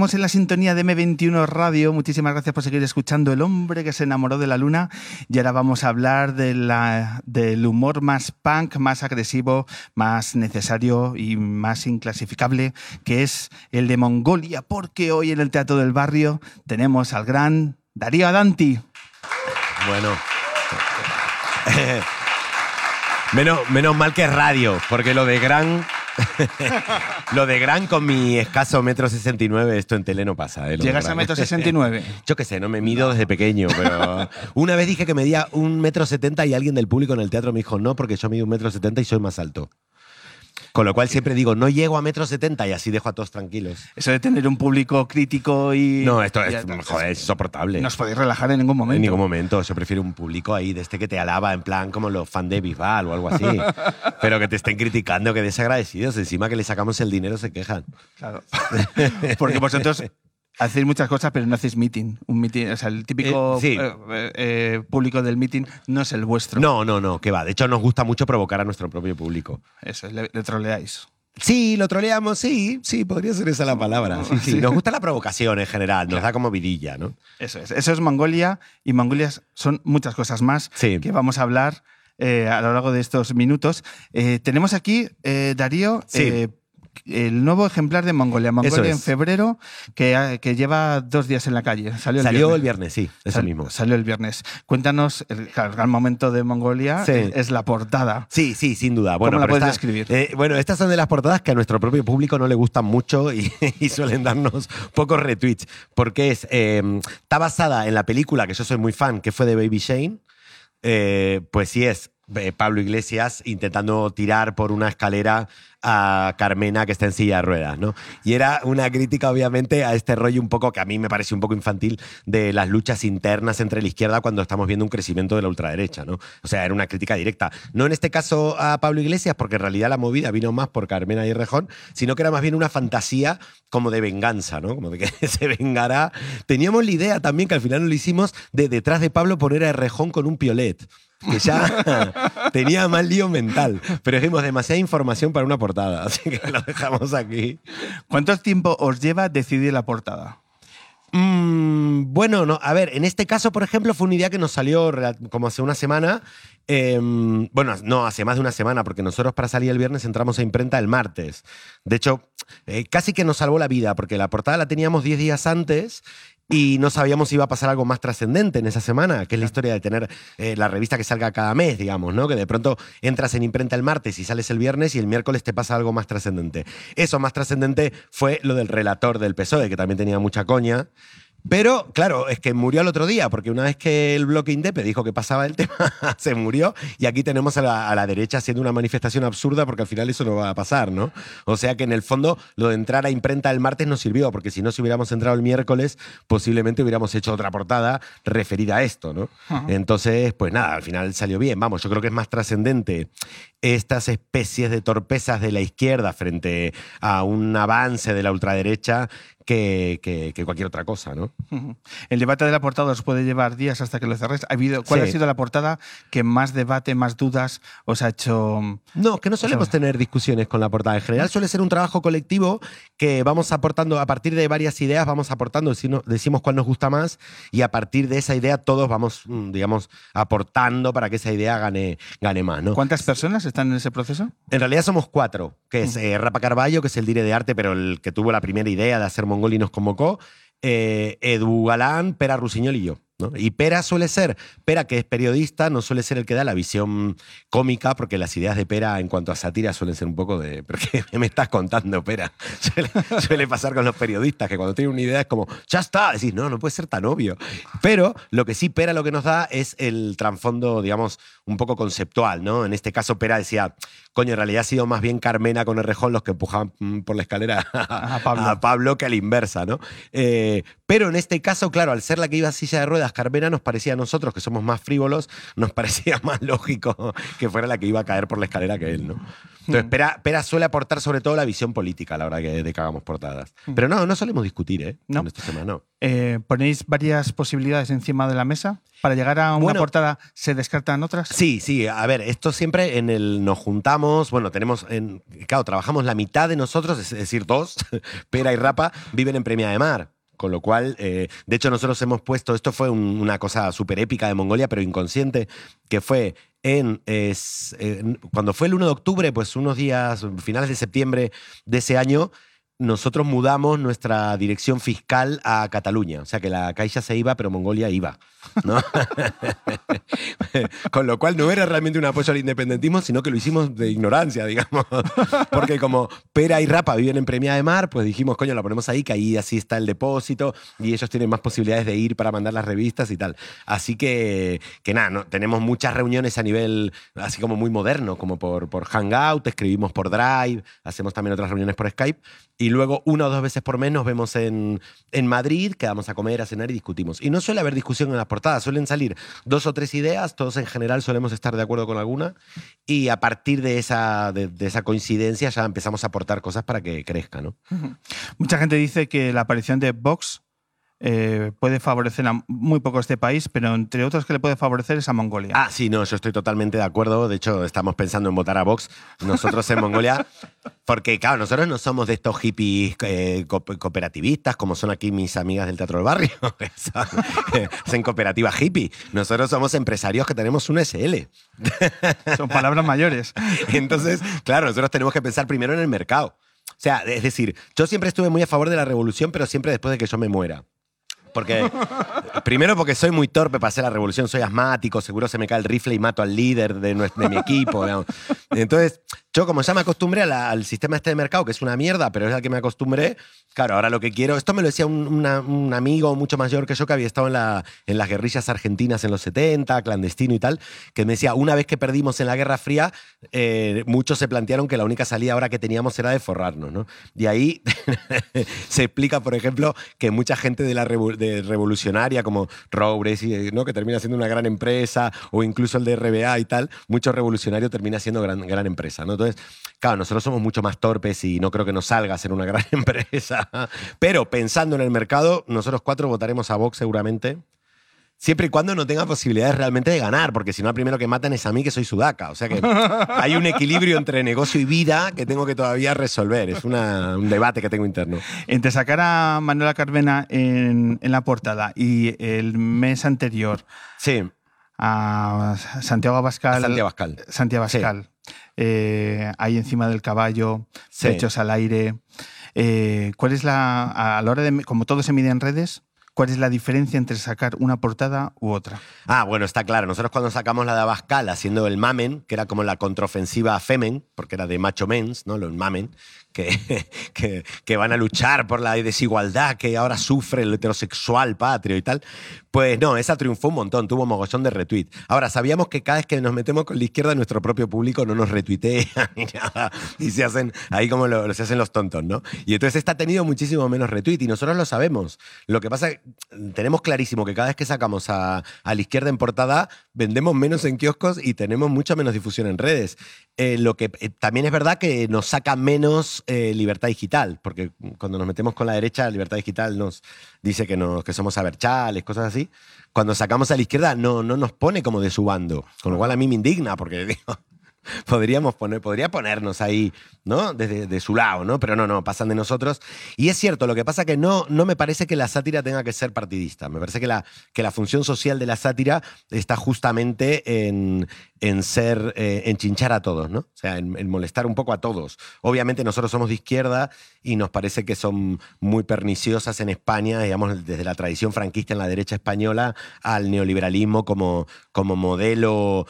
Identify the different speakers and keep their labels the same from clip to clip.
Speaker 1: Seguimos en la sintonía de M21 Radio. Muchísimas gracias por seguir escuchando El hombre que se enamoró de la luna. Y ahora vamos a hablar de la, del humor más punk, más agresivo, más necesario y más inclasificable, que es el de Mongolia, porque hoy en el Teatro del Barrio tenemos al gran Darío Adanti.
Speaker 2: Bueno. menos, menos mal que radio, porque lo de gran lo de gran con mi escaso metro 69, esto en tele no pasa. ¿eh?
Speaker 1: ¿Llegas a metro 69?
Speaker 2: Yo qué sé, no me mido desde pequeño, pero una vez dije que medía un metro 70 y alguien del público en el teatro me dijo no, porque yo mido un metro 70 y soy más alto. Con lo cual siempre digo, no llego a metro 70 y así dejo a todos tranquilos.
Speaker 1: Eso de tener un público crítico y...
Speaker 2: No, esto es,
Speaker 1: y-
Speaker 2: joder, es insoportable.
Speaker 1: No os podéis relajar en ningún momento.
Speaker 2: En ningún momento. Yo prefiero un público ahí de este que te alaba, en plan como los fans de Bisbal o algo así. Pero que te estén criticando, que desagradecidos. Encima que le sacamos el dinero se quejan.
Speaker 1: Claro. Porque vosotros hacéis muchas cosas, pero no hacéis meeting. Un meeting, o sea, el típico
Speaker 2: Eh, sí.
Speaker 1: eh, eh, público del meeting no es el vuestro.
Speaker 2: No, no, no, que va. De hecho, nos gusta mucho provocar a nuestro propio público.
Speaker 1: Eso, le, le troleáis.
Speaker 2: Sí, lo troleamos, sí, sí, podría ser esa la palabra. Sí, sí. Nos gusta la provocación en general, nos da como vidilla, ¿no?
Speaker 1: Eso es. Eso es Mongolia y Mongolia son muchas cosas más
Speaker 2: Sí.
Speaker 1: que vamos a hablar eh, a lo largo de estos minutos. Eh, tenemos aquí, eh, Darío,
Speaker 2: Sí.
Speaker 1: El nuevo ejemplar de Mongolia. Mongolia en febrero, que, ha- que lleva dos días en la calle. Salió el
Speaker 2: Salió
Speaker 1: viernes.
Speaker 2: el viernes, sí, eso
Speaker 1: Sal-
Speaker 2: mismo.
Speaker 1: Salió el viernes. Cuéntanos, el, gran momento de Mongolia
Speaker 2: Sí.
Speaker 1: es, es la portada.
Speaker 2: Sí, sí, sin duda. Bueno,
Speaker 1: la
Speaker 2: pero
Speaker 1: puedes
Speaker 2: esta-
Speaker 1: describir?
Speaker 2: eh, bueno, estas son de las portadas que a nuestro propio público no le gustan mucho y, y suelen darnos pocos retweets. Porque es, eh, está basada en la película que yo soy muy fan, que fue de Baby Shane. Eh, pues sí es eh, Pablo Iglesias intentando tirar por una escalera a Carmena que está en silla de ruedas, ¿no? Y era una crítica, obviamente, a este rollo un poco que a mí me parece un poco infantil de las luchas internas entre la izquierda cuando estamos viendo un crecimiento de la ultraderecha, ¿no? O sea, era una crítica directa. No en este caso a Pablo Iglesias, porque en realidad la movida vino más por Carmena y Rejón, sino que era más bien una fantasía como de venganza, ¿no? Como de que se vengará. Teníamos la idea también, que al final no lo hicimos, de detrás de Pablo poner a Rejón con un piolet que ya tenía más lío mental. Pero dijimos demasiada información para una portada, así que lo dejamos aquí.
Speaker 1: ¿Cuánto tiempo os lleva decidir la portada?
Speaker 2: Mm, bueno, no, a ver, en este caso, por ejemplo, fue una idea que nos salió como hace una semana. Em, bueno, no, hace más de una semana, porque nosotros para salir el viernes entramos a imprenta el martes. De hecho, eh, casi que nos salvó la vida, porque la portada la teníamos 10 días antes y no sabíamos si iba a pasar algo más trascendente en esa semana, que es la historia de tener eh, la revista que salga cada mes, digamos, ¿no? Que de pronto entras en imprenta el martes y sales el viernes y el miércoles te pasa algo más trascendente. Eso más trascendente fue lo del relator del PSOE, que también tenía mucha coña. Pero, claro, es que murió al otro día, porque una vez que el bloque Indepe dijo que pasaba el tema, se murió. Y aquí tenemos a la, a la derecha haciendo una manifestación absurda, porque al final eso no va a pasar, ¿no? O sea que en el fondo lo de entrar a imprenta el martes nos sirvió, porque si no, si hubiéramos entrado el miércoles, posiblemente hubiéramos hecho otra portada referida a esto, ¿no? Entonces, pues nada, al final salió bien. Vamos, yo creo que es más trascendente estas especies de torpezas de la izquierda frente a un avance de la ultraderecha que, que- que cualquier otra cosa, ¿no?
Speaker 1: El debate de la portada os puede llevar días hasta que lo cerréis. ¿Ha habido, ¿Cuál
Speaker 2: Sí.
Speaker 1: ha sido la portada que más debate, más dudas os ha hecho?
Speaker 2: No, que no solemos tener discusiones con la portada. En general suele ser un trabajo colectivo que vamos aportando, a partir de varias ideas, vamos aportando, decimos, decimos cuál nos gusta más y a partir de esa idea todos vamos, mm, digamos, aportando para que esa idea gane, gane más, ¿no?
Speaker 1: ¿Cuántas personas están en ese proceso?
Speaker 2: En realidad somos cuatro, que es eh, Rapa Carballo, que es el dire de arte, pero el que tuvo la primera idea de hacer Mongol y nos convocó, eh, Edu Galán, Pera Rusiñol y yo. ¿No? Y Pera suele ser, Pera que es periodista, no suele ser el que da la visión cómica, porque las ideas de Pera en cuanto a sátira suelen ser un poco de, ¿pero qué me estás contando, Pera? Suele, suele pasar con los periodistas, que cuando tienen una idea es como, ya está, decís, no, no puede ser tan obvio. Pero lo que sí Pera lo que nos da es el trasfondo, digamos, un poco conceptual, ¿no? En este caso Pera decía, coño, en realidad ha sido más bien Carmena con Errejón los que empujaban mm, por la escalera a,
Speaker 1: A Pablo.
Speaker 2: a Pablo que a la inversa, ¿no? Eh, pero en este caso, claro, al ser la que iba a silla de ruedas Carmena, nos parecía a nosotros, que somos más frívolos, nos parecía más lógico que fuera la que iba a caer por la escalera que él, ¿no? Entonces,
Speaker 1: Mm.
Speaker 2: Pera, Pera suele aportar sobre todo la visión política a la hora que, de que hagamos portadas.
Speaker 1: Mm.
Speaker 2: Pero no, no solemos discutir, ¿eh?
Speaker 1: No.
Speaker 2: En estos temas, no.
Speaker 1: Eh, ¿Ponéis varias posibilidades encima de la mesa? ¿Para llegar a una
Speaker 2: Bueno.
Speaker 1: portada se descartan otras?
Speaker 2: Sí, sí, a ver, esto siempre en el nos juntamos, bueno, tenemos, en, claro, trabajamos la mitad de nosotros, es decir, dos, Pera y Rapa, viven en Premia de Mar. Con lo cual, eh, de hecho, nosotros hemos puesto, esto fue un- una cosa súper épica de Mongolia, pero inconsciente, que fue en, es- en- cuando fue el 1 de octubre, pues unos días, finales de septiembre de ese año, nosotros mudamos nuestra dirección fiscal a Cataluña. O sea que la Caixa se iba, pero Mongolia iba. Con lo cual no era realmente un apoyo al independentismo, sino que lo hicimos de ignorancia, digamos. Porque como Pera y Rapa viven en Premia de Mar, pues dijimos, coño, la ponemos ahí, que ahí así está el depósito y ellos tienen más posibilidades de ir para mandar las revistas y tal. Así que, que nada, ¿no? tenemos muchas reuniones a nivel así como muy moderno, como por, por Hangout, escribimos por Drive, hacemos también otras reuniones por Skype y luego una o dos veces por mes nos vemos en, en Madrid, quedamos a comer, a cenar y discutimos. Y no suele haber discusión en las portadas, suelen salir dos o tres ideas, todos en general solemos estar de acuerdo con alguna y a partir de esa, de, esa coincidencia ya empezamos a aportar cosas para que crezca, ¿no?
Speaker 1: Mucha gente dice que la aparición de Vox eh, puede favorecer a muy poco este país, pero entre otros que le puede favorecer es a Mongolia.
Speaker 2: Ah, sí, no, yo estoy totalmente de acuerdo. De hecho, estamos pensando en votar a Vox nosotros en Mongolia. Porque, claro, nosotros no somos de estos hippies eh, co- cooperativistas, como son aquí mis amigas del Teatro del Barrio. Hacen cooperativa hippie. Nosotros somos empresarios que tenemos un SL.
Speaker 1: Son palabras mayores.
Speaker 2: Entonces, claro, nosotros tenemos que pensar primero en el mercado. O sea, es decir, yo siempre estuve muy a favor de la revolución, pero siempre después de que yo me muera. Porque, primero porque soy muy torpe para hacer la revolución, soy asmático, seguro se me cae el rifle y mato al líder de, nues- de mi equipo. digamos. Entonces, yo como ya me acostumbré la- al sistema este de mercado, que es una mierda, pero es al que me acostumbré, claro, ahora lo que quiero, esto me lo decía un, una- un amigo mucho mayor que yo que había estado en, la, en las guerrillas argentinas en los 70, clandestino y tal, que me decía, una vez que perdimos en la Guerra Fría, eh, muchos se plantearon que la única salida ahora que teníamos era de forrarnos, ¿no? Y ahí se explica, por ejemplo, que mucha gente de la revo- de revolucionaria, como Roures, y, ¿no? que termina siendo una gran empresa, o incluso el de RBA y tal, mucho revolucionario termina siendo gran, gran empresa. ¿no? Entonces, claro, nosotros somos mucho más torpes y no creo que nos salga a ser una gran empresa. Pero pensando en el mercado, nosotros cuatro votaremos a Vox seguramente. Siempre y cuando no tenga posibilidades realmente de ganar, porque si no, el primero que matan es a mí, que soy sudaca. O sea que hay un equilibrio entre negocio y vida que tengo que todavía resolver. Es una- un debate que tengo interno.
Speaker 1: Entre sacar a Manuela Carmena en, en la portada y el mes anterior
Speaker 2: Sí,
Speaker 1: a Santiago Abascal.
Speaker 2: Santiago Abascal.
Speaker 1: Santiago
Speaker 2: Sí.
Speaker 1: Abascal. eh, ahí encima del caballo,
Speaker 2: Sí.
Speaker 1: pechos al aire. Eh, ¿Cuál es la. A la hora de. Como todo se mide en redes, ¿cuál es la diferencia entre sacar una portada u otra?
Speaker 2: Ah, bueno, está claro. Nosotros cuando sacamos la de Abascal haciendo el Mamen, que era como la contraofensiva a Femen, porque era de macho mens, ¿no? Los Mamen, que, que, que van a luchar por la desigualdad que ahora sufre el heterosexual patrio y tal. Pues no, esa triunfó un montón, tuvo mogollón de retweet. Ahora, sabíamos que cada vez que nos metemos con la izquierda, nuestro propio público no nos retuitea ni nada. Y se hacen ahí como lo, se hacen los tontos, ¿no? Y entonces esta ha tenido muchísimo menos retweet y nosotros lo sabemos. Lo que pasa tenemos clarísimo que cada vez que sacamos a, a la izquierda en portada, vendemos menos en kioscos y tenemos mucha menos difusión en redes. Eh, lo que eh, también es verdad que nos saca menos eh, libertad digital, porque cuando nos metemos con la derecha, libertad digital nos dice que, nos, que somos aberchales, cosas así. Cuando sacamos a la izquierda, no, no nos pone como de su bando, con lo cual a mí me indigna, porque digo, podríamos poner, podría ponernos ahí, ¿no? Desde de su lado, ¿no? Pero no, no, pasan de nosotros. Y es cierto, lo que pasa que no, no me parece que la sátira tenga que ser partidista. Me parece que la, que la función social de la sátira está justamente en, en ser, eh, en chinchar a todos, ¿no? O sea, en, en molestar un poco a todos. Obviamente nosotros somos de izquierda y nos parece que son muy perniciosas en España, digamos, desde la tradición franquista en la derecha española al neoliberalismo como, como modelo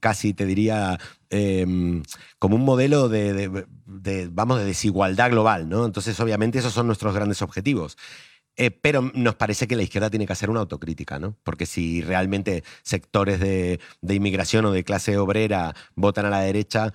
Speaker 2: casi te diría eh, como un modelo de, de- de, vamos, de desigualdad global, ¿no? Entonces, obviamente, esos son nuestros grandes objetivos. Eh, pero nos parece que la izquierda tiene que hacer una autocrítica, ¿no? Porque si realmente sectores de, de inmigración o de clase obrera votan a la derecha,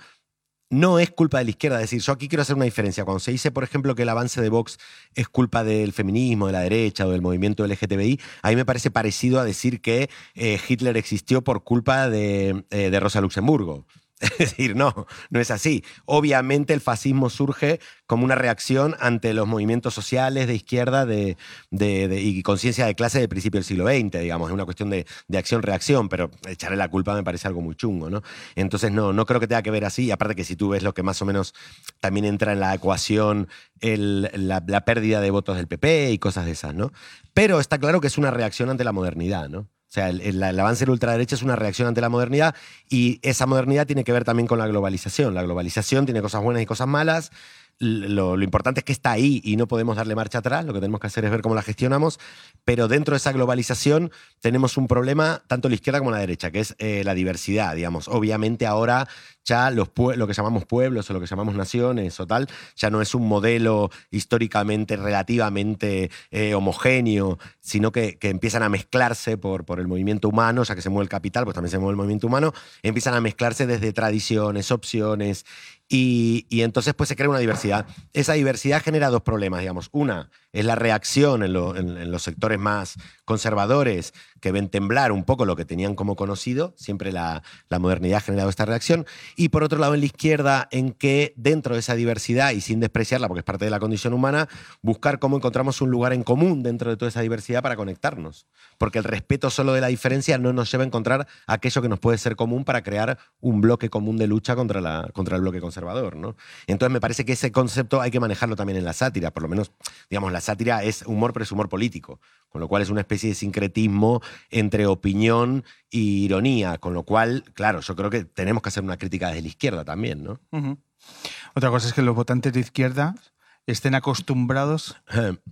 Speaker 2: no es culpa de la izquierda. Es decir, yo aquí quiero hacer una diferencia. Cuando se dice, por ejemplo, que el avance de Vox es culpa del feminismo, de la derecha o del movimiento LGTBI, a mí me parece parecido a decir que eh, Hitler existió por culpa de, eh, de Rosa Luxemburgo. Es decir, no, no es así. Obviamente el fascismo surge como una reacción ante los movimientos sociales de izquierda de, de- de- y conciencia de clase del principio del siglo XX, digamos. Es una cuestión de, de acción-reacción, pero echarle la culpa me parece algo muy chungo, ¿no? Entonces, no, no creo que tenga que ver así. Y aparte que si tú ves lo que más o menos también entra en la ecuación, el- la, la pérdida de votos del PP y cosas de esas, ¿no? Pero está claro que es una reacción ante la modernidad, ¿no? O sea, el, el- avance de la ultraderecha es una reacción ante la modernidad y esa modernidad tiene que ver también con la globalización. La globalización tiene cosas buenas y cosas malas. Lo, lo importante es que está ahí y no podemos darle marcha atrás. Lo que tenemos que hacer es ver cómo la gestionamos. Pero dentro de esa globalización tenemos un problema, tanto la izquierda como la derecha, que es eh, la diversidad, digamos. Obviamente ahora ya los lo que llamamos pueblos o lo que llamamos naciones o tal, ya no es un modelo históricamente relativamente eh, homogéneo, sino que, que empiezan a mezclarse por, por el movimiento humano, ya que se mueve el capital, pues también se mueve el movimiento humano, empiezan a mezclarse desde tradiciones, opciones, y, y entonces pues se crea una diversidad. Esa diversidad genera dos problemas, digamos. Una es la reacción en, lo- en- en los sectores más conservadores que ven temblar un poco lo que tenían como conocido, siempre la, la modernidad ha generado esta reacción, y por otro lado en la izquierda en que dentro de esa diversidad y sin despreciarla porque es parte de la condición humana, buscar cómo encontramos un lugar en común dentro de toda esa diversidad para conectarnos. Porque el respeto solo de la diferencia no nos lleva a encontrar aquello que nos puede ser común para crear un bloque común de lucha contra, la, contra el bloque conservador. ¿no? Entonces me parece que ese concepto hay que manejarlo también en la sátira, por lo menos, digamos, la sátira es humor, pero es humor político, con lo cual es una especie de sincretismo entre opinión y ironía, con lo cual, claro, yo creo que tenemos que hacer una crítica desde la izquierda también, ¿no?
Speaker 1: Otra cosa es que los votantes de izquierda estén acostumbrados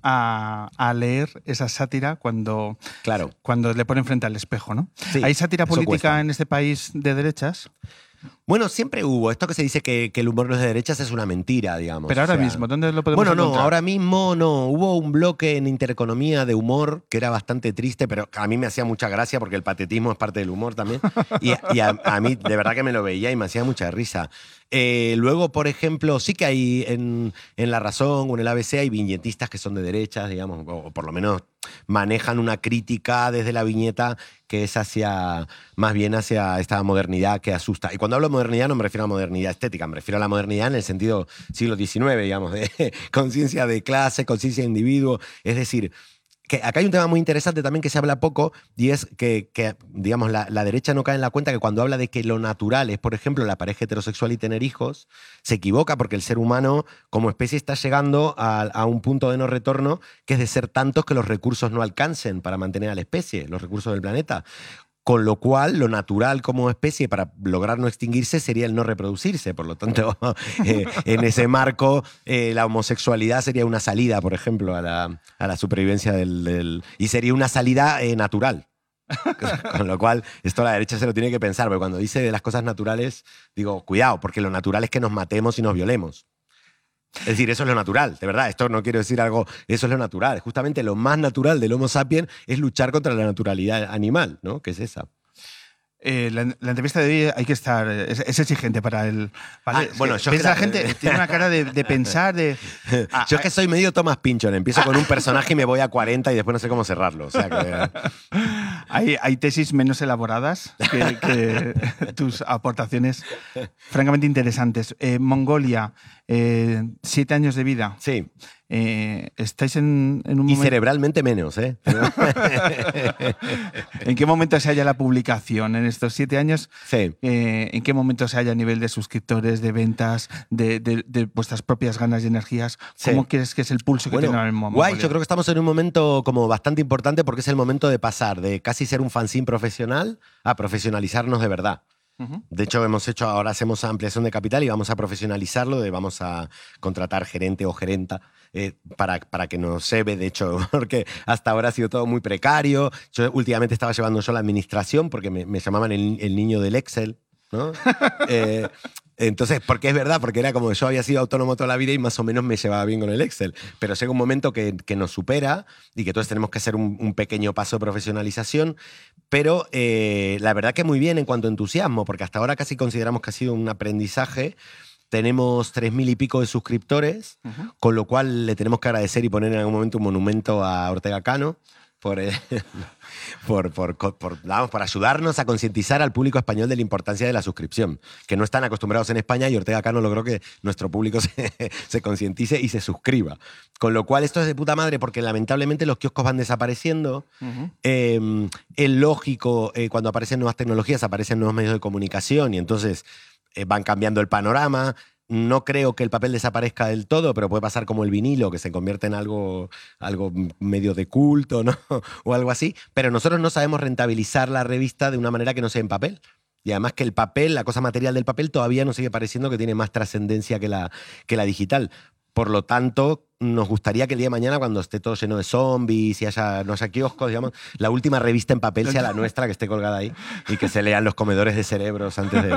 Speaker 1: a, a leer esa sátira cuando,
Speaker 2: claro.
Speaker 1: cuando le ponen frente al espejo, ¿no?
Speaker 2: Sí,
Speaker 1: ¿Hay sátira política en este país de derechas?
Speaker 2: Bueno, siempre hubo. Esto que se dice que, que el humor no es de derechas es una mentira, digamos.
Speaker 1: Pero
Speaker 2: O
Speaker 1: ahora
Speaker 2: sea,
Speaker 1: mismo, ¿dónde lo podemos
Speaker 2: Bueno, no,
Speaker 1: encontrar?
Speaker 2: ahora mismo no. Hubo un bloque en Intereconomía de humor que era bastante triste, pero a mí me hacía mucha gracia porque el patetismo es parte del humor también. Y, y a, a mí, de verdad que me lo veía y me hacía mucha risa. Eh, luego, por ejemplo, sí que hay en, en La Razón o en el ABC hay viñetistas que son de derechas, digamos, o, o por lo menos manejan una crítica desde la viñeta que es hacia, más bien hacia esta modernidad que asusta. Y cuando hablo de modernidad no me refiero a modernidad estética, me refiero a la modernidad en el sentido siglo XIX, digamos, de conciencia de clase, conciencia de individuo. Es decir, que acá hay un tema muy interesante también que se habla poco y es que, que, digamos, la, la derecha no cae en la cuenta que cuando habla de que lo natural es, por ejemplo, la pareja heterosexual y tener hijos, se equivoca porque el ser humano como especie está llegando a, a un punto de no retorno que es de ser tantos que los recursos no alcancen para mantener a la especie, los recursos del planeta. Con lo cual, lo natural como especie para lograr no extinguirse sería el no reproducirse. Por lo tanto, eh, en ese marco, eh, la homosexualidad sería una salida, por ejemplo, a la, a la supervivencia del, Y sería una salida eh, natural. Con lo cual, esto la derecha se lo tiene que pensar, porque cuando dice de las cosas naturales, digo, cuidado, porque lo natural es que nos matemos y nos violemos. Es decir, eso es lo natural, de verdad. Esto no quiero decir algo, eso es lo natural. Justamente lo más natural del Homo sapiens es luchar contra la naturalidad animal, ¿no? Que es esa.
Speaker 1: Eh, la, la entrevista de hoy hay que estar. Es, es exigente para el.
Speaker 2: Ah, bueno, yo
Speaker 1: piensa
Speaker 2: que
Speaker 1: la
Speaker 2: la-
Speaker 1: gente tiene una cara de, de pensar, de. Ah,
Speaker 2: Yo es que soy medio Thomas Pinchon. Empiezo con un personaje y me voy a 40 y después no sé cómo cerrarlo. O sea que.
Speaker 1: Hay, hay tesis menos elaboradas que, que tus aportaciones francamente interesantes. Eh, Mongolia, eh, siete años de vida.
Speaker 2: Sí.
Speaker 1: Eh, ¿Estáis en, en un
Speaker 2: Y
Speaker 1: momento?
Speaker 2: cerebralmente menos, ¿eh?
Speaker 1: ¿En qué momento se halla la publicación? En estos siete años,
Speaker 2: Sí.
Speaker 1: eh, ¿en qué momento se halla a nivel de suscriptores, de ventas, de, de- de vuestras propias ganas y energías?
Speaker 2: Sí.
Speaker 1: ¿Cómo crees que es el pulso que
Speaker 2: Bueno,
Speaker 1: tiene ahora mismo
Speaker 2: guay, yo creo que estamos en un momento como bastante importante porque es el momento de pasar de casi ser un fanzine profesional a profesionalizarnos de verdad. De hecho, hemos hecho, ahora hacemos ampliación de capital y vamos a profesionalizarlo, de vamos a contratar gerente o gerenta eh, para, para que nos lleve, de hecho, porque hasta ahora ha sido todo muy precario. Yo últimamente estaba llevando yo la administración porque me, me llamaban el, el niño del Excel, ¿no? Eh, entonces, porque es verdad, porque era como yo había sido autónomo toda la vida y más o menos me llevaba bien con el Excel. Pero llega un momento que, que nos supera y que todos tenemos que hacer un, un pequeño paso de profesionalización. Pero eh, la verdad que muy bien en cuanto a entusiasmo, porque hasta ahora casi consideramos que ha sido un aprendizaje tenemos tres mil y pico de suscriptores, con lo cual le tenemos que agradecer y poner en algún momento un monumento a Ortega Cano por, eh, por, por, por, vamos, por ayudarnos a concientizar al público español de la importancia de la suscripción, que no están acostumbrados en España y Ortega Cano logró que nuestro público se, se concientice y se suscriba. Con lo cual esto es de puta madre porque lamentablemente los kioscos van desapareciendo. Eh, es lógico, eh, cuando aparecen nuevas tecnologías, aparecen nuevos medios de comunicación y entonces van cambiando el panorama. No creo que el papel desaparezca del todo, pero puede pasar como el vinilo, que se convierte en algo, algo medio de culto, ¿no? o algo así. Pero nosotros no sabemos rentabilizar la revista de una manera que no sea en papel. Y además que el papel, la cosa material del papel, todavía nos sigue pareciendo que tiene más trascendencia que la digital. Por lo tanto, nos gustaría que el día de mañana, cuando esté todo lleno de zombies y haya, no haya kioscos, digamos, la última revista en papel sea la nuestra, que esté colgada ahí, y que se lean los comedores de cerebros antes de,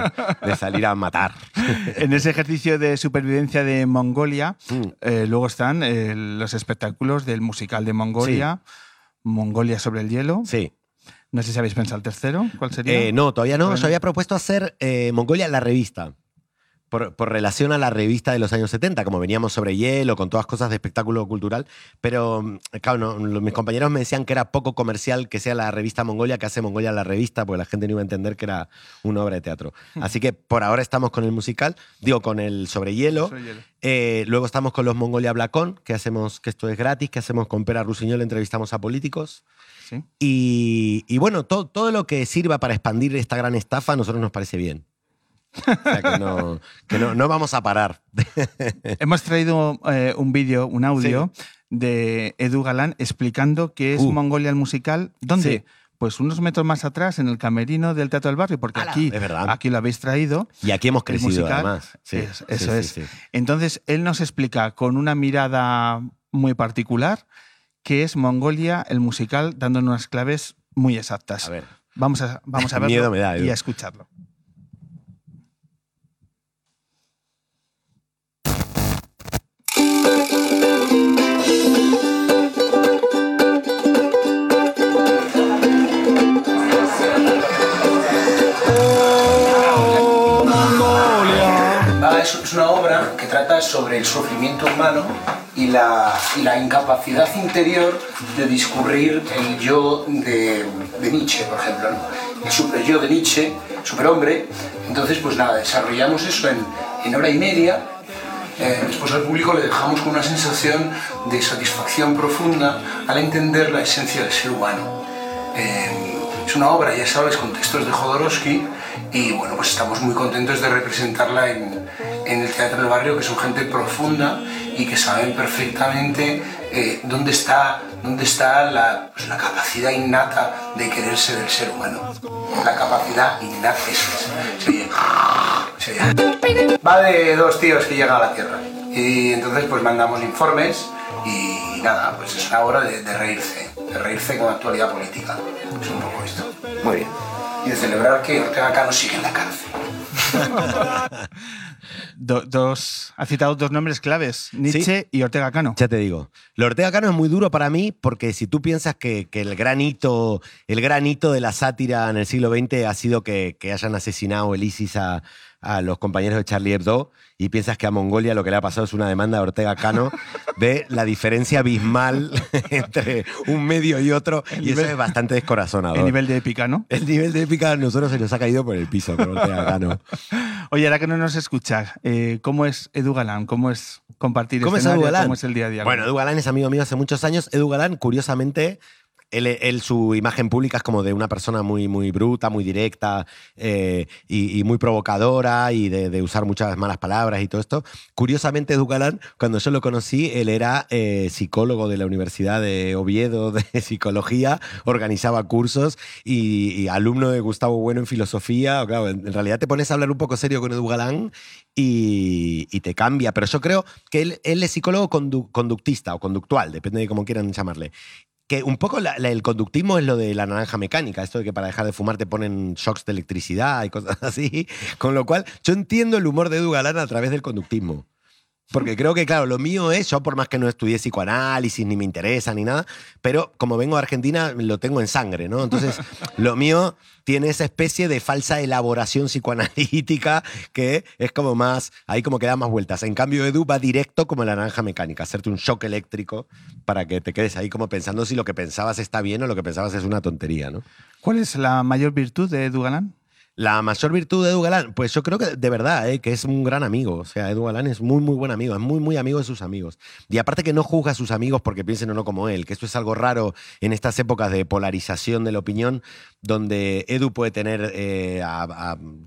Speaker 2: de salir a matar.
Speaker 1: En ese ejercicio de supervivencia de Mongolia,
Speaker 2: Mm.
Speaker 1: eh, luego están eh, los espectáculos del musical de Mongolia, Mongolia sobre el hielo.
Speaker 2: Sí.
Speaker 1: No sé si habéis pensado el tercero. ¿Cuál sería?
Speaker 2: Eh, no, todavía no.
Speaker 1: Bueno.
Speaker 2: Había propuesto hacer Mongolia la revista. Por, por relación a la revista de los años 70, como veníamos sobre hielo, con todas cosas de espectáculo cultural. Pero, mm, claro, no, mis compañeros me decían que era poco comercial que sea la revista Mongolia, que hace Mongolia la revista, porque la gente no iba a entender que era una obra de teatro. Así que por ahora estamos con el musical, digo, con el sobre hielo.
Speaker 1: Sobre hielo.
Speaker 2: Eh, luego estamos con los Mongolia Blacón, que hacemos, que esto es gratis, que hacemos con Pera Rusiñol, entrevistamos a políticos.
Speaker 1: Sí.
Speaker 2: Y, y bueno, todo, todo lo que sirva para expandir esta gran estafa a nosotros nos parece bien. O sea que no, que no, no vamos a parar.
Speaker 1: Hemos traído eh, un vídeo, un audio de Edu Galán explicando qué es
Speaker 2: Uh.
Speaker 1: Mongolia el musical. ¿Dónde?
Speaker 2: Sí.
Speaker 1: Pues unos metros más atrás, en el camerino del Teatro del Barrio, porque
Speaker 2: ¡Hala!
Speaker 1: aquí,
Speaker 2: Es verdad.
Speaker 1: aquí lo habéis traído.
Speaker 2: Y aquí hemos crecido
Speaker 1: musical.
Speaker 2: además. Sí,
Speaker 1: Es-
Speaker 2: sí,
Speaker 1: eso es. Entonces, él nos explica con una mirada muy particular qué es Mongolia el musical, dándonos unas claves muy exactas.
Speaker 2: A ver.
Speaker 1: Vamos a, vamos a verlo
Speaker 2: Miedo me da, Edu.
Speaker 1: y a escucharlo.
Speaker 3: Que trata sobre el sufrimiento humano y la, y incapacidad interior de discurrir el yo de, Nietzsche, por ejemplo. El super yo de Nietzsche, superhombre. Entonces, pues nada, desarrollamos eso en, en hora y media. Eh, después al público le dejamos con una sensación de satisfacción profunda al entender la esencia del ser humano. Eh, es una obra, ya sabes, con textos de Jodorowsky y bueno, pues estamos muy contentos de representarla en, en el Teatro del Barrio, que son gente profunda y que saben perfectamente eh, dónde está, dónde está la, pues, la capacidad innata de quererse del ser humano. La capacidad innata, es. Se oye- se oye. Va de dos tíos que llegan a la Tierra y entonces pues mandamos informes y nada, pues es una hora de, de reírse, de reírse con actualidad política. Es un poco esto. Muy bien. Y de celebrar que Ortega Cano sigue en la cárcel.
Speaker 1: Do- dos, ha citado dos nombres claves, Nietzsche y Ortega Cano.
Speaker 2: Ya te digo. Lo Ortega Cano es muy duro para mí porque si tú piensas que, que el, gran hito, el gran hito de la sátira en el siglo XX ha sido que, que hayan asesinado el ISIS a, a los compañeros de Charlie Hebdo y piensas que a Mongolia lo que le ha pasado es una demanda de Ortega Cano, ve la diferencia abismal entre un medio y otro y eso es bastante descorazonador.
Speaker 1: El nivel de épica, ¿no?
Speaker 2: El nivel de épica a nosotros se nos ha caído por el piso con Ortega Cano.
Speaker 1: Oye, ahora que no nos escucha, eh, ¿cómo es Edu Galán? ¿Cómo es compartir
Speaker 2: ¿Cómo es? Edu Galán?
Speaker 1: ¿Cómo es el día a día?
Speaker 2: Bueno, Edu Galán es amigo mío hace muchos años. Edu Galán, curiosamente, él, su imagen pública es como de una persona muy, muy bruta, muy directa eh, y, muy provocadora y de, usar muchas malas palabras y todo esto. Curiosamente, Edu Galán, cuando yo lo conocí, él era eh, psicólogo de la Universidad de Oviedo de Psicología, organizaba cursos y, y alumno de Gustavo Bueno en filosofía. Claro, en, realidad te pones a hablar un poco serio con Edu Galán y, y te cambia. Pero yo creo que él, él es psicólogo condu- conductista o conductual, depende de cómo quieran llamarle. Que un poco el conductismo es lo de la naranja mecánica, esto de que para dejar de fumar te ponen shocks de electricidad y cosas así. Con lo cual, yo entiendo el humor de Edu Galán a través del conductismo. Porque creo que, claro, lo mío es, yo por más que no estudié psicoanálisis, ni me interesa, ni nada, pero como vengo de Argentina, lo tengo en sangre, ¿no? Entonces, lo mío tiene esa especie de falsa elaboración psicoanalítica que es como más, ahí como que da más vueltas. En cambio, Edu va directo como la naranja mecánica, hacerte un shock eléctrico para que te quedes ahí como pensando si lo que pensabas está bien o lo que pensabas es una tontería, ¿no?
Speaker 1: ¿Cuál es la mayor virtud de Edu Galán?
Speaker 2: La mayor virtud de Edu Galán, pues yo creo que de verdad, ¿eh? que es un gran amigo. O sea, Edu Galán es muy, muy buen amigo, es muy, muy amigo de sus amigos. Y aparte que no juzga a sus amigos porque piensen o no como él, que esto es algo raro en estas épocas de polarización de la opinión, donde Edu puede tener eh,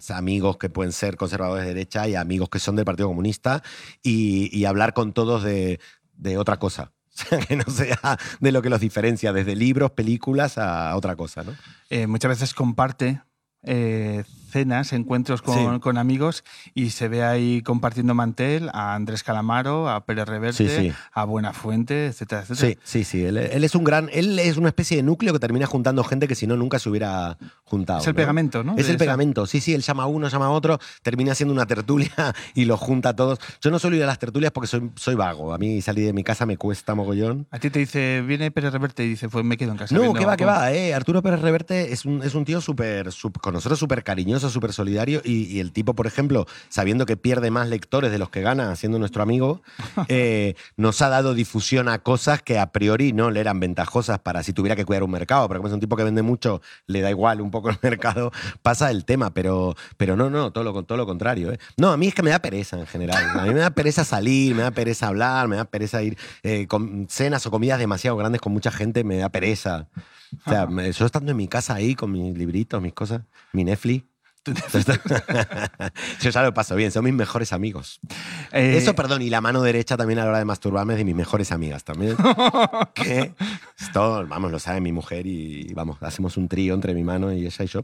Speaker 2: amigos que pueden ser conservadores de derecha y amigos que son del Partido Comunista y, y hablar con todos de, de otra cosa. O sea, que no sea de lo que los diferencia, desde libros, películas a otra cosa, ¿no?
Speaker 1: Eh, muchas veces comparte eh, cenas, encuentros con,
Speaker 2: Sí.
Speaker 1: con amigos y se ve ahí compartiendo mantel a Andrés Calamaro, a Pérez Reverte,
Speaker 2: Sí, sí.
Speaker 1: a Buenafuente, etcétera, etcétera.
Speaker 2: Sí, sí, sí. Él, él es un gran. Él es una especie de núcleo que termina juntando gente que si no nunca se hubiera juntado.
Speaker 1: Es el
Speaker 2: ¿no?
Speaker 1: pegamento, ¿no?
Speaker 2: Es el pegamento. Sí, sí, él llama a uno, llama a otro, termina haciendo una tertulia y los junta a todos. Yo no suelo ir a las tertulias porque soy, soy vago. A mí salir de mi casa me cuesta mogollón.
Speaker 1: A ti te dice, viene Pérez Reverte y dice, pues me quedo en casa.
Speaker 2: No, que va, que va. Eh. Arturo Pérez Reverte es un, es un tío súper, con nosotros súper cariñoso, súper solidario. Y, y el tipo, por ejemplo, sabiendo que pierde más lectores de los que gana, siendo nuestro amigo, eh, nos ha dado difusión a cosas que a priori no le eran ventajosas para si tuviera que cuidar un mercado. Porque como es un tipo que vende mucho, le da igual un poco el mercado, pasa el tema. Pero, pero no, no, todo lo, todo lo contrario. eh. No, a mí es que me da pereza en general. A mí me da pereza salir, me da pereza hablar, me da pereza ir eh, con cenas o comidas demasiado grandes con mucha gente, me da pereza. O sea, yo estando en mi casa ahí con mis libritos, mis cosas, mi Netflix. yo ya lo paso bien, son mis mejores amigos.
Speaker 1: Eh,
Speaker 2: Eso, perdón, y la mano derecha también a la hora de masturbarme es de mis mejores amigas también. que esto, vamos, lo sabe mi mujer y vamos, hacemos un trío entre mi mano y ella y yo.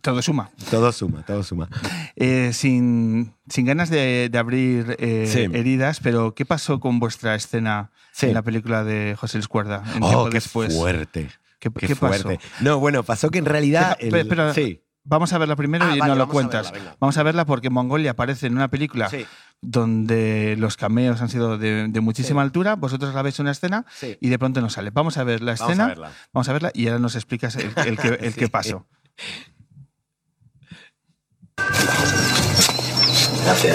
Speaker 1: Todo suma.
Speaker 2: Todo suma, todo suma.
Speaker 1: Eh, sin, sin ganas de, de abrir eh,
Speaker 2: Sí.
Speaker 1: heridas, pero ¿qué pasó con vuestra escena
Speaker 2: Sí.
Speaker 1: en la película de José Luis Cuerda? en
Speaker 2: Oh,
Speaker 1: tiempo
Speaker 2: qué
Speaker 1: después?
Speaker 2: fuerte.
Speaker 1: ¿Qué,
Speaker 2: Qué,
Speaker 1: qué pasó?
Speaker 2: fuerte. No, bueno, pasó que en realidad.
Speaker 1: Deja-
Speaker 2: el-
Speaker 1: pero-
Speaker 2: sí.
Speaker 1: Vamos a verla primero
Speaker 2: Ah,
Speaker 1: y
Speaker 2: vale,
Speaker 1: no lo
Speaker 2: a
Speaker 1: cuentas.
Speaker 2: verla,
Speaker 1: vamos a verla porque Mongolia aparece en una película
Speaker 2: Sí.
Speaker 1: donde los cameos han sido de, de muchísima
Speaker 2: Sí.
Speaker 1: altura. Vosotros la veis en una escena
Speaker 2: Sí.
Speaker 1: y de pronto nos sale. Vamos a ver la
Speaker 2: Vamos a
Speaker 1: escena.
Speaker 2: verla.
Speaker 1: Vamos a verla y ahora nos explicas el, el que, el que
Speaker 2: Sí.
Speaker 1: pasó.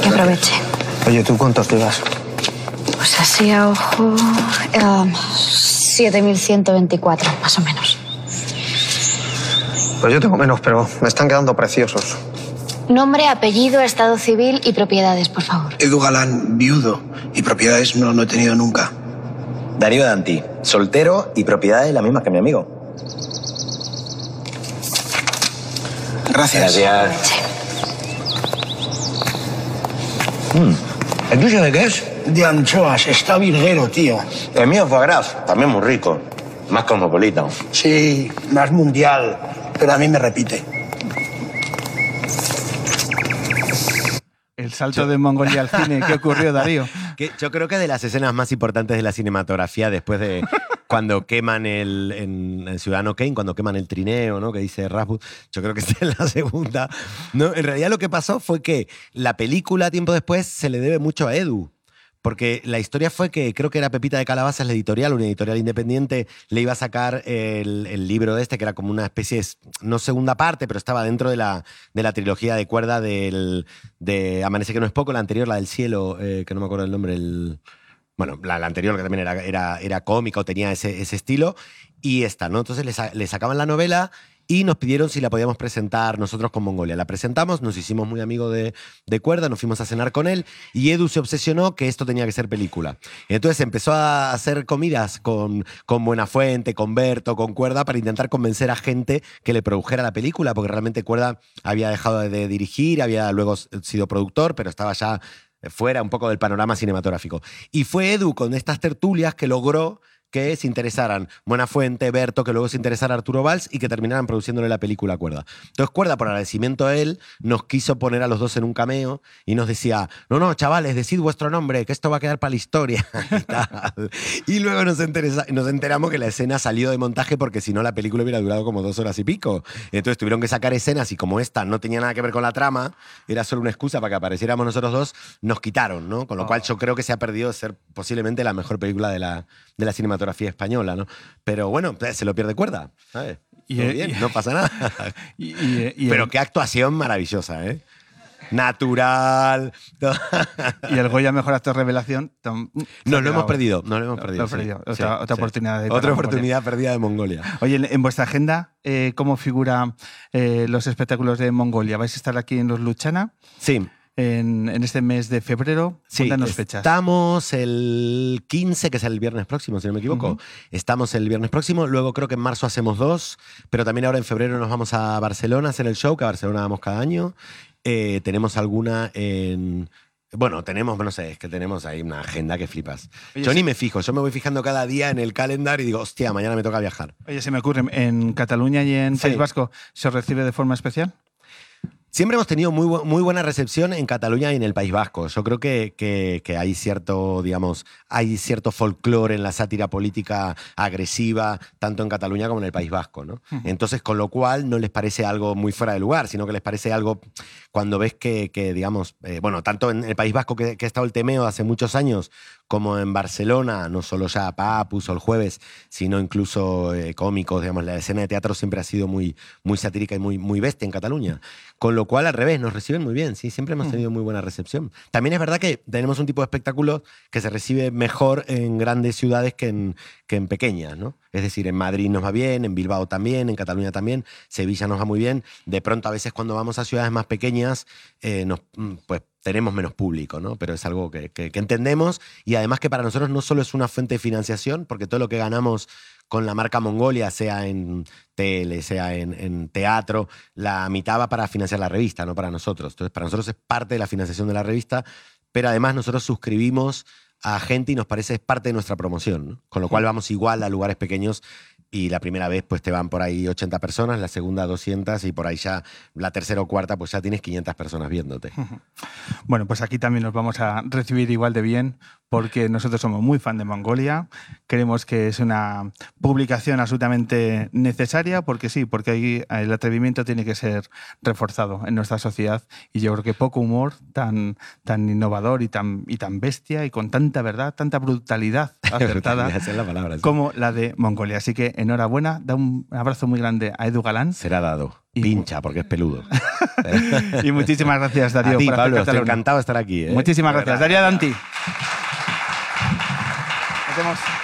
Speaker 4: Que aproveche.
Speaker 5: Oye, ¿tú cuántos llevas?
Speaker 4: Pues así a ojo. eh, 7.124, más o menos.
Speaker 5: Pues yo tengo menos, pero me están quedando preciosos.
Speaker 4: Nombre, apellido, estado civil y propiedades, por favor.
Speaker 6: Edu Galán, viudo. Y propiedades no, no he tenido nunca.
Speaker 7: Darío Danti, soltero y propiedades las mismas que mi amigo.
Speaker 6: Gracias.
Speaker 7: Gracias.
Speaker 6: Mm. ¿El tuyo de qué es? De anchoas. Está virguero, tío.
Speaker 7: El mío fue gras, también muy rico. Más cosmopolita.
Speaker 6: Sí, más mundial. Pero a mí me repite.
Speaker 1: El salto de Mongolia al cine. ¿Qué ocurrió, Darío?
Speaker 2: Que yo creo que de las escenas más importantes de la cinematografía, después de cuando queman el en, en Ciudadano Kane, cuando queman el trineo, ¿no? Que dice Rasmus, yo creo que esta es la segunda. No, en realidad lo que pasó fue que la película, tiempo después, se le debe mucho a Edu. Porque la historia fue que creo que era Pepita de Calabazas, la editorial, una editorial independiente, le iba a sacar el, el libro de este, que era como una especie, de- no segunda parte, pero estaba dentro de la, de la trilogía de cuerda del, de Amanece que no es poco, la anterior, la del cielo, eh, que no me acuerdo el nombre, el, bueno, la, anterior que también era, era, era cómica o tenía ese, ese estilo, y esta, ¿no? Entonces le, le sacaban la novela y nos pidieron si la podíamos presentar nosotros con Mongolia. La presentamos, nos hicimos muy amigos de, de Cuerda, nos fuimos a cenar con él y Edu se obsesionó que esto tenía que ser película. Entonces empezó a hacer comidas con, con Buenafuente, con Berto, con Cuerda para intentar convencer a gente que le produjera la película, porque realmente Cuerda había dejado de dirigir, había luego sido productor, pero estaba ya fuera un poco del panorama cinematográfico. Y fue Edu con estas tertulias que logró que se interesaran Buenafuente, Berto, que luego se interesara Arturo Valls y que terminaran produciéndole la película a Cuerda. Entonces Cuerda, por agradecimiento a él, nos quiso poner a los dos en un cameo y nos decía, no, no, chavales, decid vuestro nombre, que esto va a quedar para la historia. y, tal. Y luego nos, interesa- nos enteramos que la escena salió de montaje porque si no la película hubiera durado como dos horas y pico. Entonces tuvieron que sacar escenas y como esta no tenía nada que ver con la trama, era solo una excusa para que apareciéramos nosotros dos, nos quitaron, ¿no? Con lo cual yo creo que se ha perdido de ser posiblemente la mejor película de la, de la cinematografía española, ¿no? Pero bueno, eh, se lo pierde cuerda, ¿sabes?
Speaker 1: Y, eh,
Speaker 2: bien,
Speaker 1: y-
Speaker 2: no pasa nada.
Speaker 1: Y, y- y
Speaker 2: Pero qué actuación maravillosa, ¿eh? Natural.
Speaker 1: y el Goya Mejor Actor Revelación.
Speaker 2: Nos lo hemos perdido, nos lo hemos perdido.
Speaker 1: lo he
Speaker 2: sí,
Speaker 1: perdido.
Speaker 2: sí,
Speaker 1: Otra-
Speaker 2: sí.
Speaker 1: oportunidad de
Speaker 2: Otra
Speaker 1: Mongolia.
Speaker 2: oportunidad perdida de Mongolia.
Speaker 1: Oye, en, en vuestra agenda, eh, ¿cómo figura eh, los espectáculos de Mongolia? ¿Vais a estar aquí en los Luchana
Speaker 2: Sí,
Speaker 1: en, en este mes de febrero?
Speaker 2: Sí,
Speaker 1: fechas.
Speaker 2: estamos el 15, que es el viernes próximo, si no me equivoco. Estamos el viernes próximo, luego creo que en marzo hacemos dos, pero también ahora en febrero nos vamos a Barcelona a hacer el show, que a Barcelona vamos cada año. Eh, tenemos alguna en... Bueno, tenemos, no sé, es que tenemos ahí una agenda que flipas.
Speaker 1: Oye,
Speaker 2: yo
Speaker 1: sí.
Speaker 2: ni me fijo, yo me voy fijando cada día en el calendar y digo, hostia, mañana me toca viajar.
Speaker 1: Oye, se me ocurre, ¿en Cataluña y en
Speaker 2: Sí.
Speaker 1: País Vasco se recibe de forma especial?
Speaker 2: Siempre hemos tenido muy, bu- muy buena recepción en Cataluña y en el País Vasco. Yo creo que, que- que hay cierto, digamos, hay cierto folclore en la sátira política agresiva, tanto en Cataluña como en el País Vasco, ¿no? Entonces, con lo cual no les parece algo muy fuera de lugar, sino que les parece algo cuando ves que, que, digamos, eh, bueno, tanto en el País Vasco que, que ha estado el temeo hace muchos años, como en Barcelona, no solo ya Papus o el jueves, sino incluso eh, cómicos, digamos, la escena de teatro siempre ha sido muy, muy satírica y muy, muy bestia en Cataluña. Con lo cual, al revés, nos reciben muy bien, sí, siempre hemos tenido muy buena recepción. También es verdad que tenemos un tipo de espectáculo que se recibe mejor en grandes ciudades que en, que en pequeñas, ¿no? Es decir, en Madrid nos va bien, en Bilbao también, en Cataluña también, Sevilla nos va muy bien. De pronto, a veces cuando vamos a ciudades más pequeñas, eh, nos, mm, pues tenemos menos público, ¿no? Pero es algo que, entendemos y además que para nosotros no solo es una fuente de financiación, porque todo lo que ganamos con la marca Mongolia, sea en tele, sea en teatro, la mitad va para financiar la revista, no para nosotros. Entonces, para nosotros es parte de la financiación de la revista, pero además nosotros suscribimos a gente y nos parece es parte de nuestra promoción, ¿no? Con lo cual vamos igual a lugares pequeños y la primera vez pues te van por ahí 80 personas, la segunda 200 y por ahí ya la tercera o cuarta pues ya tienes 500 personas viéndote.
Speaker 1: Bueno, pues aquí también nos vamos a recibir igual de bien porque nosotros somos muy fan de Mongolia. Creemos que es una publicación absolutamente necesaria porque sí, porque ahí el atrevimiento tiene que ser reforzado en nuestra sociedad y yo creo que poco humor tan, tan innovador y tan, y tan bestia y con tanta verdad, tanta brutalidad acertada
Speaker 2: Esa es la palabra. sí.
Speaker 1: como la de Mongolia. Así que enhorabuena, da un abrazo muy grande a Edu Galán
Speaker 2: Será dado.
Speaker 1: Y-
Speaker 2: Pincha, porque es peludo.
Speaker 1: y muchísimas gracias Darío
Speaker 2: a ti,
Speaker 1: por
Speaker 2: Pablo, estoy encantado de estar aquí. ¿eh?
Speaker 1: Muchísimas gracias. Darío Danti. Vemos.